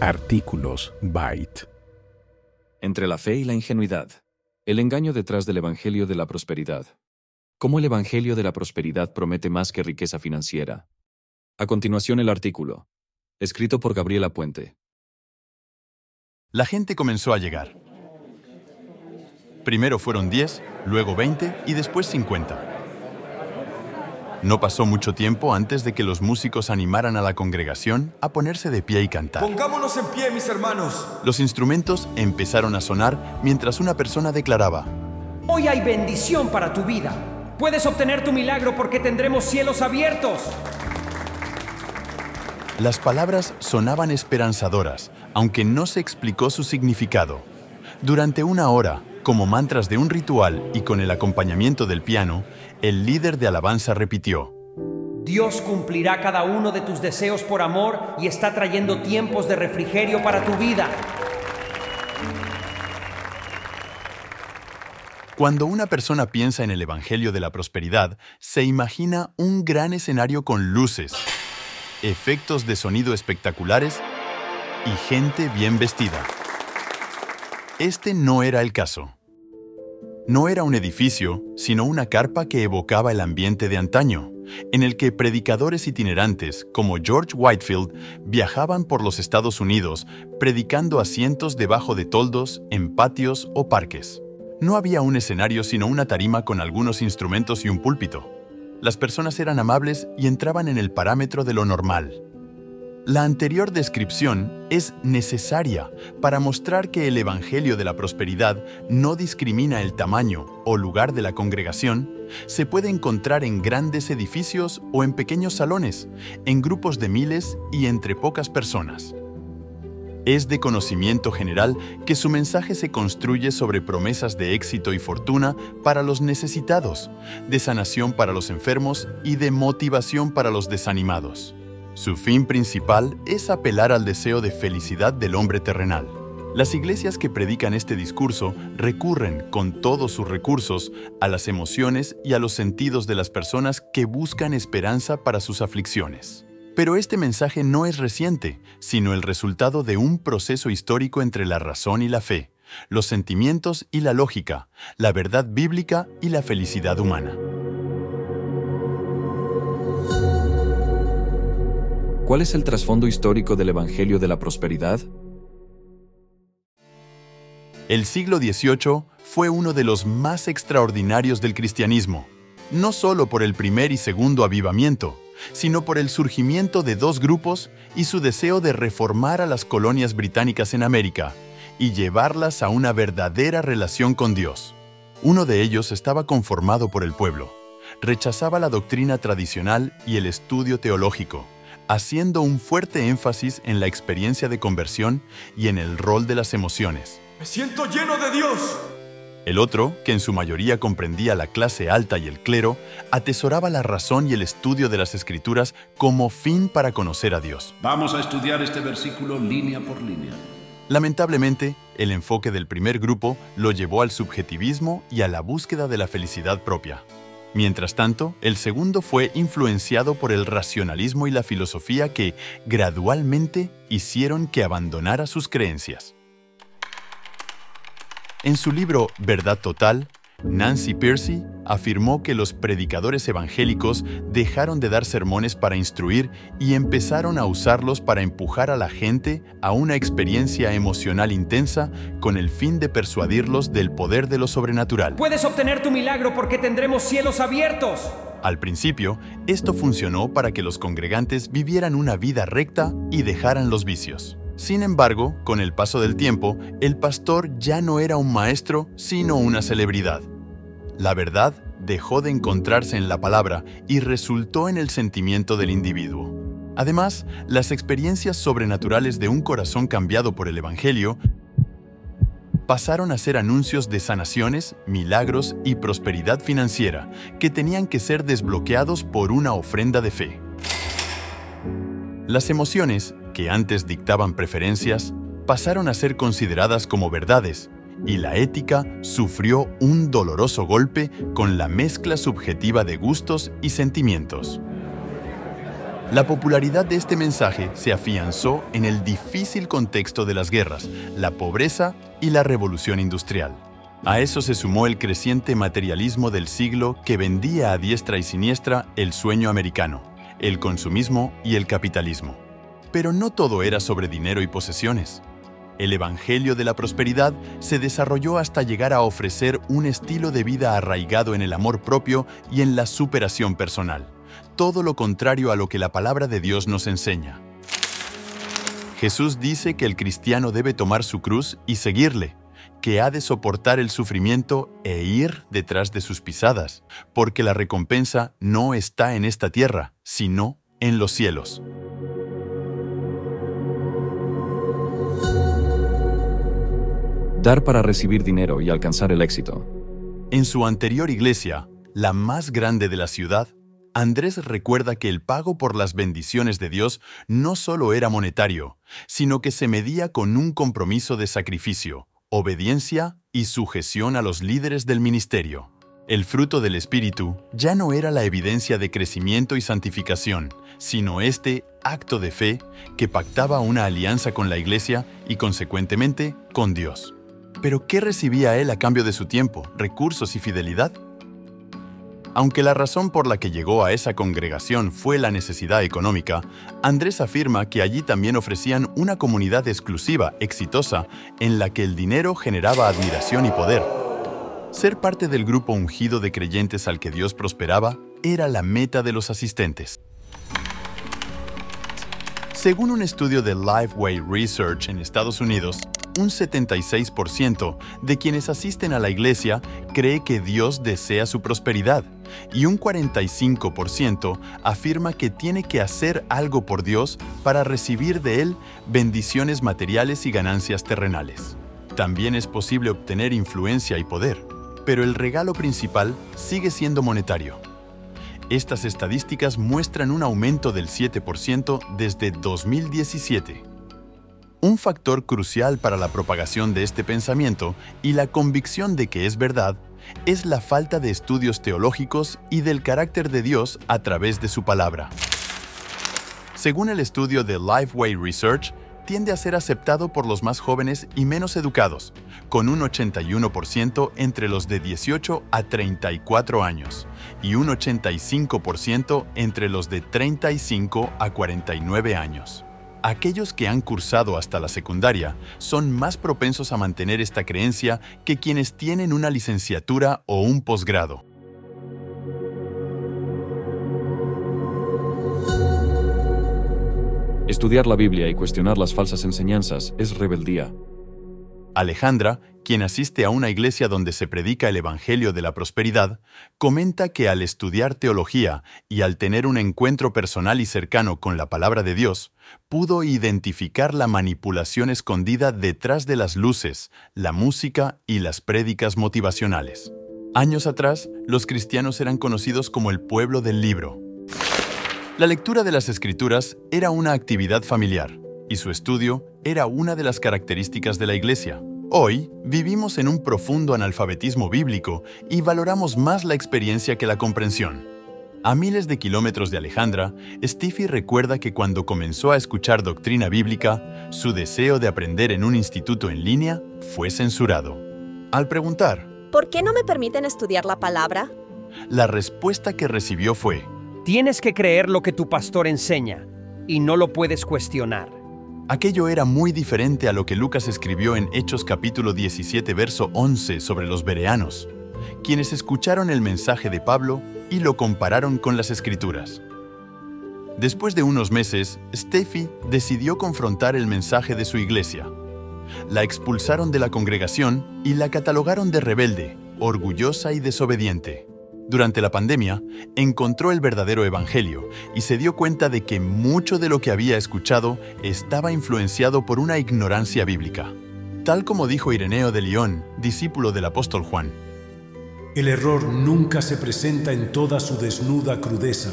Artículos Byte. Entre la fe y la ingenuidad. El engaño detrás del Evangelio de la Prosperidad. ¿Cómo el Evangelio de la Prosperidad promete más que riqueza financiera? A continuación el artículo. Escrito por Gabriela Puente. La gente comenzó a llegar. Primero fueron 10, luego 20 y después 50. No pasó mucho tiempo antes de que los músicos animaran a la congregación a ponerse de pie y cantar. Pongámonos en pie, mis hermanos. Los instrumentos empezaron a sonar mientras una persona declaraba, Hoy hay bendición para tu vida. Puedes obtener tu milagro porque tendremos cielos abiertos. Las palabras sonaban esperanzadoras, aunque no se explicó su significado. Durante una hora, como mantras de un ritual y con el acompañamiento del piano, el líder de alabanza repitió, Dios cumplirá cada uno de tus deseos por amor y está trayendo tiempos de refrigerio para tu vida. Cuando una persona piensa en el Evangelio de la Prosperidad, se imagina un gran escenario con luces, efectos de sonido espectaculares y gente bien vestida. Este no era el caso. No era un edificio, sino una carpa que evocaba el ambiente de antaño, en el que predicadores itinerantes como George Whitefield viajaban por los Estados Unidos predicando asientos debajo de toldos, en patios o parques. No había un escenario sino una tarima con algunos instrumentos y un púlpito. Las personas eran amables y entraban en el parámetro de lo normal. La anterior descripción es necesaria para mostrar que el Evangelio de la Prosperidad no discrimina el tamaño o lugar de la congregación, se puede encontrar en grandes edificios o en pequeños salones, en grupos de miles y entre pocas personas. Es de conocimiento general que su mensaje se construye sobre promesas de éxito y fortuna para los necesitados, de sanación para los enfermos y de motivación para los desanimados. Su fin principal es apelar al deseo de felicidad del hombre terrenal. Las iglesias que predican este discurso recurren con todos sus recursos a las emociones y a los sentidos de las personas que buscan esperanza para sus aflicciones. Pero este mensaje no es reciente, sino el resultado de un proceso histórico entre la razón y la fe, los sentimientos y la lógica, la verdad bíblica y la felicidad humana. ¿Cuál es el trasfondo histórico del Evangelio de la Prosperidad? El siglo XVIII fue uno de los más extraordinarios del cristianismo, no solo por el primer y segundo avivamiento, sino por el surgimiento de dos grupos y su deseo de reformar a las colonias británicas en América y llevarlas a una verdadera relación con Dios. Uno de ellos estaba conformado por el pueblo, rechazaba la doctrina tradicional y el estudio teológico, haciendo un fuerte énfasis en la experiencia de conversión y en el rol de las emociones. Me siento lleno de Dios. El otro, que en su mayoría comprendía la clase alta y el clero, atesoraba la razón y el estudio de las escrituras como fin para conocer a Dios. Vamos a estudiar este versículo línea por línea. Lamentablemente, el enfoque del primer grupo lo llevó al subjetivismo y a la búsqueda de la felicidad propia. Mientras tanto, el segundo fue influenciado por el racionalismo y la filosofía que, gradualmente, hicieron que abandonara sus creencias. En su libro Verdad Total, Nancy Pearcey afirmó que los predicadores evangélicos dejaron de dar sermones para instruir y empezaron a usarlos para empujar a la gente a una experiencia emocional intensa con el fin de persuadirlos del poder de lo sobrenatural. Puedes obtener tu milagro porque tendremos cielos abiertos. Al principio, esto funcionó para que los congregantes vivieran una vida recta y dejaran los vicios. Sin embargo, con el paso del tiempo, el pastor ya no era un maestro, sino una celebridad. La verdad dejó de encontrarse en la palabra y resultó en el sentimiento del individuo. Además, las experiencias sobrenaturales de un corazón cambiado por el Evangelio pasaron a ser anuncios de sanaciones, milagros y prosperidad financiera que tenían que ser desbloqueados por una ofrenda de fe. Las emociones que antes dictaban preferencias, pasaron a ser consideradas como verdades, y la ética sufrió un doloroso golpe con la mezcla subjetiva de gustos y sentimientos. La popularidad de este mensaje se afianzó en el difícil contexto de las guerras, la pobreza y la revolución industrial. A eso se sumó el creciente materialismo del siglo que vendía a diestra y siniestra el sueño americano, el consumismo y el capitalismo. Pero no todo era sobre dinero y posesiones. El Evangelio de la Prosperidad se desarrolló hasta llegar a ofrecer un estilo de vida arraigado en el amor propio y en la superación personal todo lo contrario a lo que la palabra de Dios nos enseña. Jesús dice que el cristiano debe tomar su cruz y seguirle, que ha de soportar el sufrimiento e ir detrás de sus pisadas, porque la recompensa no está en esta tierra, sino en los cielos. Dar para recibir dinero y alcanzar el éxito. En su anterior iglesia, la más grande de la ciudad, Andrés recuerda que el pago por las bendiciones de Dios no solo era monetario, sino que se medía con un compromiso de sacrificio, obediencia y sujeción a los líderes del ministerio. El fruto del Espíritu ya no era la evidencia de crecimiento y santificación, sino este acto de fe que pactaba una alianza con la Iglesia y consecuentemente con Dios. Pero ¿qué recibía él a cambio de su tiempo, recursos y fidelidad? Aunque la razón por la que llegó a esa congregación fue la necesidad económica, Andrés afirma que allí también ofrecían una comunidad exclusiva, exitosa, en la que el dinero generaba admiración y poder. Ser parte del grupo ungido de creyentes al que Dios prosperaba era la meta de los asistentes. Según un estudio de Lifeway Research en Estados Unidos, un 76% de quienes asisten a la iglesia cree que Dios desea su prosperidad y un 45% afirma que tiene que hacer algo por Dios para recibir de Él bendiciones materiales y ganancias terrenales. También es posible obtener influencia y poder, pero el regalo principal sigue siendo monetario. Estas estadísticas muestran un aumento del 7% desde 2017 un factor crucial para la propagación de este pensamiento y la convicción de que es verdad es la falta de estudios teológicos y del carácter de Dios a través de su palabra. Según el estudio de Lifeway Research, tiende a ser aceptado por los más jóvenes y menos educados, con un 81% entre los de 18 a 34 años y un 85% entre los de 35 a 49 años. Aquellos que han cursado hasta la secundaria son más propensos a mantener esta creencia que quienes tienen una licenciatura o un posgrado. Estudiar la Biblia y cuestionar las falsas enseñanzas es rebeldía. Alejandra, quien asiste a una iglesia donde se predica el Evangelio de la Prosperidad, comenta que al estudiar teología y al tener un encuentro personal y cercano con la palabra de Dios, pudo identificar la manipulación escondida detrás de las luces, la música y las prédicas motivacionales. Años atrás, los cristianos eran conocidos como el pueblo del libro. La lectura de las escrituras era una actividad familiar y su estudio era una de las características de la Iglesia. Hoy vivimos en un profundo analfabetismo bíblico y valoramos más la experiencia que la comprensión. A miles de kilómetros de Alejandra, Steffi recuerda que cuando comenzó a escuchar doctrina bíblica, su deseo de aprender en un instituto en línea fue censurado. Al preguntar, ¿Por qué no me permiten estudiar la palabra? La respuesta que recibió fue, Tienes que creer lo que tu pastor enseña y no lo puedes cuestionar. Aquello era muy diferente a lo que Lucas escribió en Hechos capítulo 17, verso 11 sobre los bereanos, quienes escucharon el mensaje de Pablo y lo compararon con las escrituras. Después de unos meses, Steffi decidió confrontar el mensaje de su iglesia. La expulsaron de la congregación y la catalogaron de rebelde, orgullosa y desobediente durante la pandemia, encontró el verdadero Evangelio y se dio cuenta de que mucho de lo que había escuchado estaba influenciado por una ignorancia bíblica. Tal como dijo Ireneo de León, discípulo del apóstol Juan. El error nunca se presenta en toda su desnuda crudeza,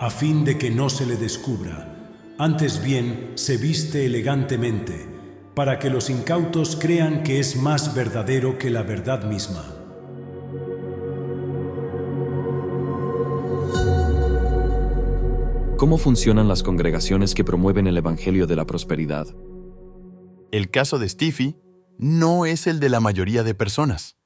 a fin de que no se le descubra. Antes bien, se viste elegantemente, para que los incautos crean que es más verdadero que la verdad misma. ¿Cómo funcionan las congregaciones que promueven el Evangelio de la Prosperidad? El caso de Stiffy no es el de la mayoría de personas.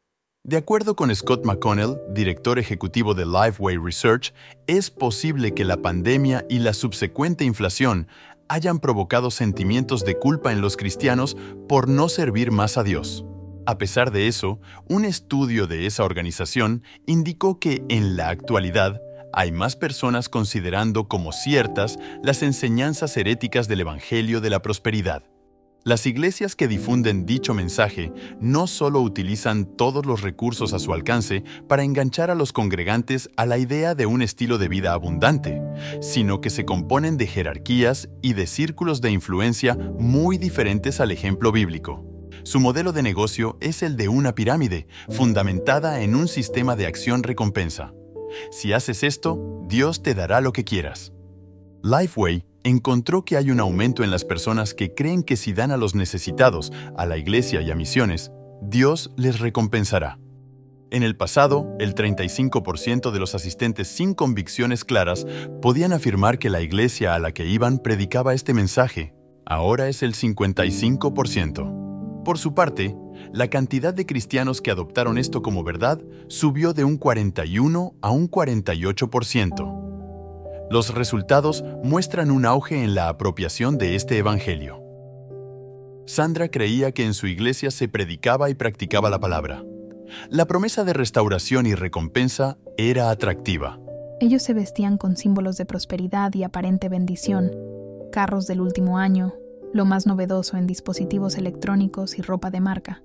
De acuerdo con Scott McConnell, director ejecutivo de Lifeway Research, es posible que la pandemia y la subsecuente inflación hayan provocado sentimientos de culpa en los cristianos por no servir más a Dios. A pesar de eso, un estudio de esa organización indicó que en la actualidad hay más personas considerando como ciertas las enseñanzas heréticas del Evangelio de la Prosperidad. Las iglesias que difunden dicho mensaje no solo utilizan todos los recursos a su alcance para enganchar a los congregantes a la idea de un estilo de vida abundante, sino que se componen de jerarquías y de círculos de influencia muy diferentes al ejemplo bíblico. Su modelo de negocio es el de una pirámide, fundamentada en un sistema de acción-recompensa. Si haces esto, Dios te dará lo que quieras. Lifeway encontró que hay un aumento en las personas que creen que si dan a los necesitados, a la iglesia y a misiones, Dios les recompensará. En el pasado, el 35% de los asistentes sin convicciones claras podían afirmar que la iglesia a la que iban predicaba este mensaje. Ahora es el 55%. Por su parte, la cantidad de cristianos que adoptaron esto como verdad subió de un 41 a un 48%. Los resultados muestran un auge en la apropiación de este Evangelio. Sandra creía que en su iglesia se predicaba y practicaba la palabra. La promesa de restauración y recompensa era atractiva. Ellos se vestían con símbolos de prosperidad y aparente bendición, carros del último año, lo más novedoso en dispositivos electrónicos y ropa de marca.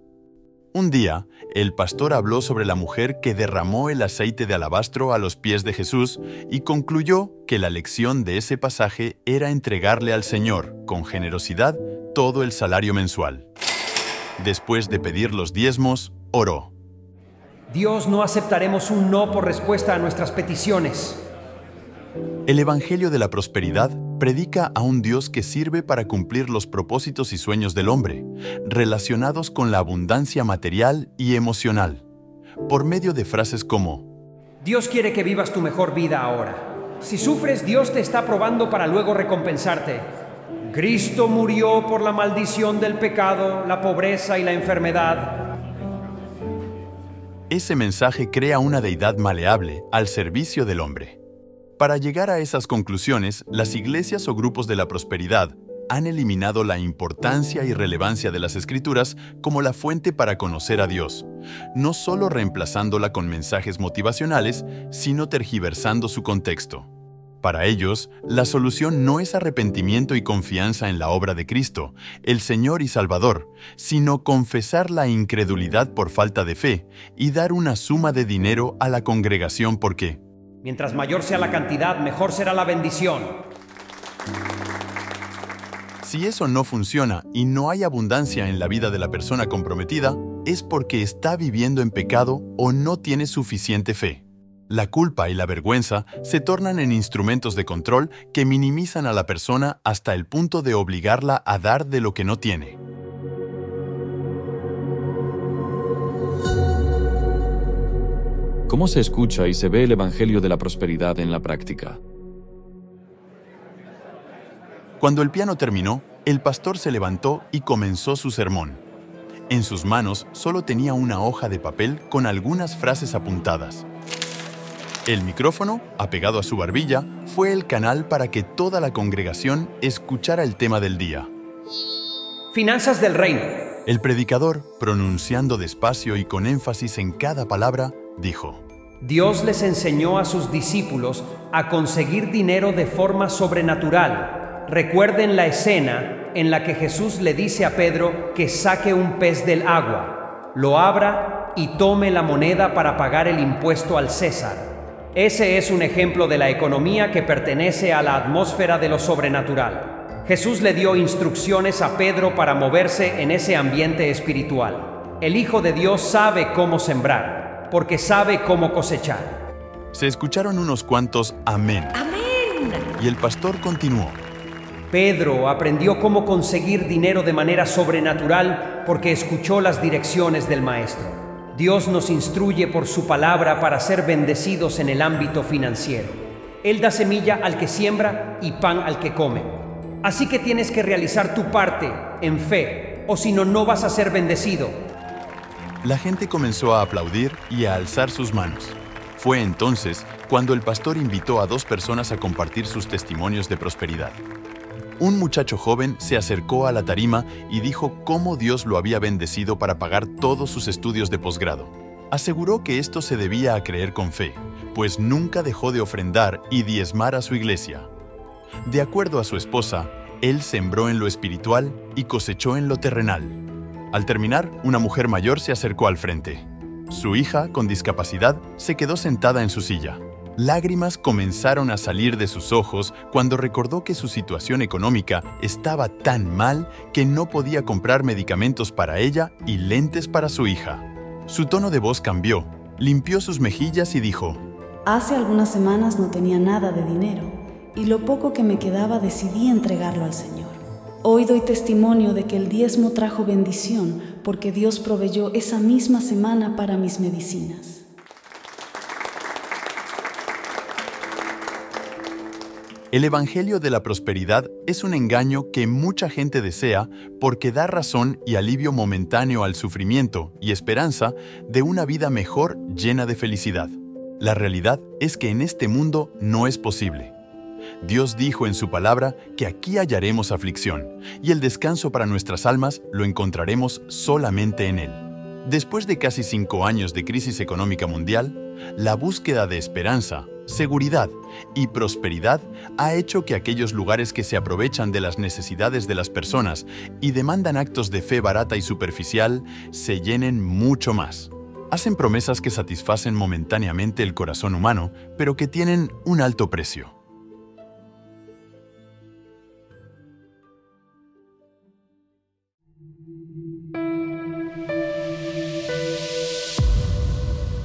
Un día, el pastor habló sobre la mujer que derramó el aceite de alabastro a los pies de Jesús y concluyó que la lección de ese pasaje era entregarle al Señor, con generosidad, todo el salario mensual. Después de pedir los diezmos, oró. Dios no aceptaremos un no por respuesta a nuestras peticiones. El Evangelio de la Prosperidad predica a un Dios que sirve para cumplir los propósitos y sueños del hombre, relacionados con la abundancia material y emocional, por medio de frases como, Dios quiere que vivas tu mejor vida ahora. Si sufres, Dios te está probando para luego recompensarte. Cristo murió por la maldición del pecado, la pobreza y la enfermedad. Ese mensaje crea una deidad maleable al servicio del hombre. Para llegar a esas conclusiones, las iglesias o grupos de la prosperidad han eliminado la importancia y relevancia de las escrituras como la fuente para conocer a Dios, no solo reemplazándola con mensajes motivacionales, sino tergiversando su contexto. Para ellos, la solución no es arrepentimiento y confianza en la obra de Cristo, el Señor y Salvador, sino confesar la incredulidad por falta de fe y dar una suma de dinero a la congregación porque, Mientras mayor sea la cantidad, mejor será la bendición. Si eso no funciona y no hay abundancia en la vida de la persona comprometida, es porque está viviendo en pecado o no tiene suficiente fe. La culpa y la vergüenza se tornan en instrumentos de control que minimizan a la persona hasta el punto de obligarla a dar de lo que no tiene. ¿Cómo se escucha y se ve el Evangelio de la Prosperidad en la práctica? Cuando el piano terminó, el pastor se levantó y comenzó su sermón. En sus manos solo tenía una hoja de papel con algunas frases apuntadas. El micrófono, apegado a su barbilla, fue el canal para que toda la congregación escuchara el tema del día. Finanzas del reino. El predicador, pronunciando despacio y con énfasis en cada palabra, dijo, Dios les enseñó a sus discípulos a conseguir dinero de forma sobrenatural. Recuerden la escena en la que Jesús le dice a Pedro que saque un pez del agua, lo abra y tome la moneda para pagar el impuesto al César. Ese es un ejemplo de la economía que pertenece a la atmósfera de lo sobrenatural. Jesús le dio instrucciones a Pedro para moverse en ese ambiente espiritual. El Hijo de Dios sabe cómo sembrar, porque sabe cómo cosechar. Se escucharon unos cuantos amén. Amén. Y el pastor continuó. Pedro aprendió cómo conseguir dinero de manera sobrenatural porque escuchó las direcciones del Maestro. Dios nos instruye por su palabra para ser bendecidos en el ámbito financiero. Él da semilla al que siembra y pan al que come. Así que tienes que realizar tu parte en fe, o si no, no vas a ser bendecido. La gente comenzó a aplaudir y a alzar sus manos. Fue entonces cuando el pastor invitó a dos personas a compartir sus testimonios de prosperidad. Un muchacho joven se acercó a la tarima y dijo cómo Dios lo había bendecido para pagar todos sus estudios de posgrado. Aseguró que esto se debía a creer con fe, pues nunca dejó de ofrendar y diezmar a su iglesia. De acuerdo a su esposa, él sembró en lo espiritual y cosechó en lo terrenal. Al terminar, una mujer mayor se acercó al frente. Su hija, con discapacidad, se quedó sentada en su silla. Lágrimas comenzaron a salir de sus ojos cuando recordó que su situación económica estaba tan mal que no podía comprar medicamentos para ella y lentes para su hija. Su tono de voz cambió, limpió sus mejillas y dijo, Hace algunas semanas no tenía nada de dinero y lo poco que me quedaba decidí entregarlo al Señor. Hoy doy testimonio de que el diezmo trajo bendición porque Dios proveyó esa misma semana para mis medicinas. El Evangelio de la Prosperidad es un engaño que mucha gente desea porque da razón y alivio momentáneo al sufrimiento y esperanza de una vida mejor llena de felicidad. La realidad es que en este mundo no es posible. Dios dijo en su palabra que aquí hallaremos aflicción, y el descanso para nuestras almas lo encontraremos solamente en Él. Después de casi cinco años de crisis económica mundial, la búsqueda de esperanza, seguridad y prosperidad ha hecho que aquellos lugares que se aprovechan de las necesidades de las personas y demandan actos de fe barata y superficial se llenen mucho más. Hacen promesas que satisfacen momentáneamente el corazón humano, pero que tienen un alto precio.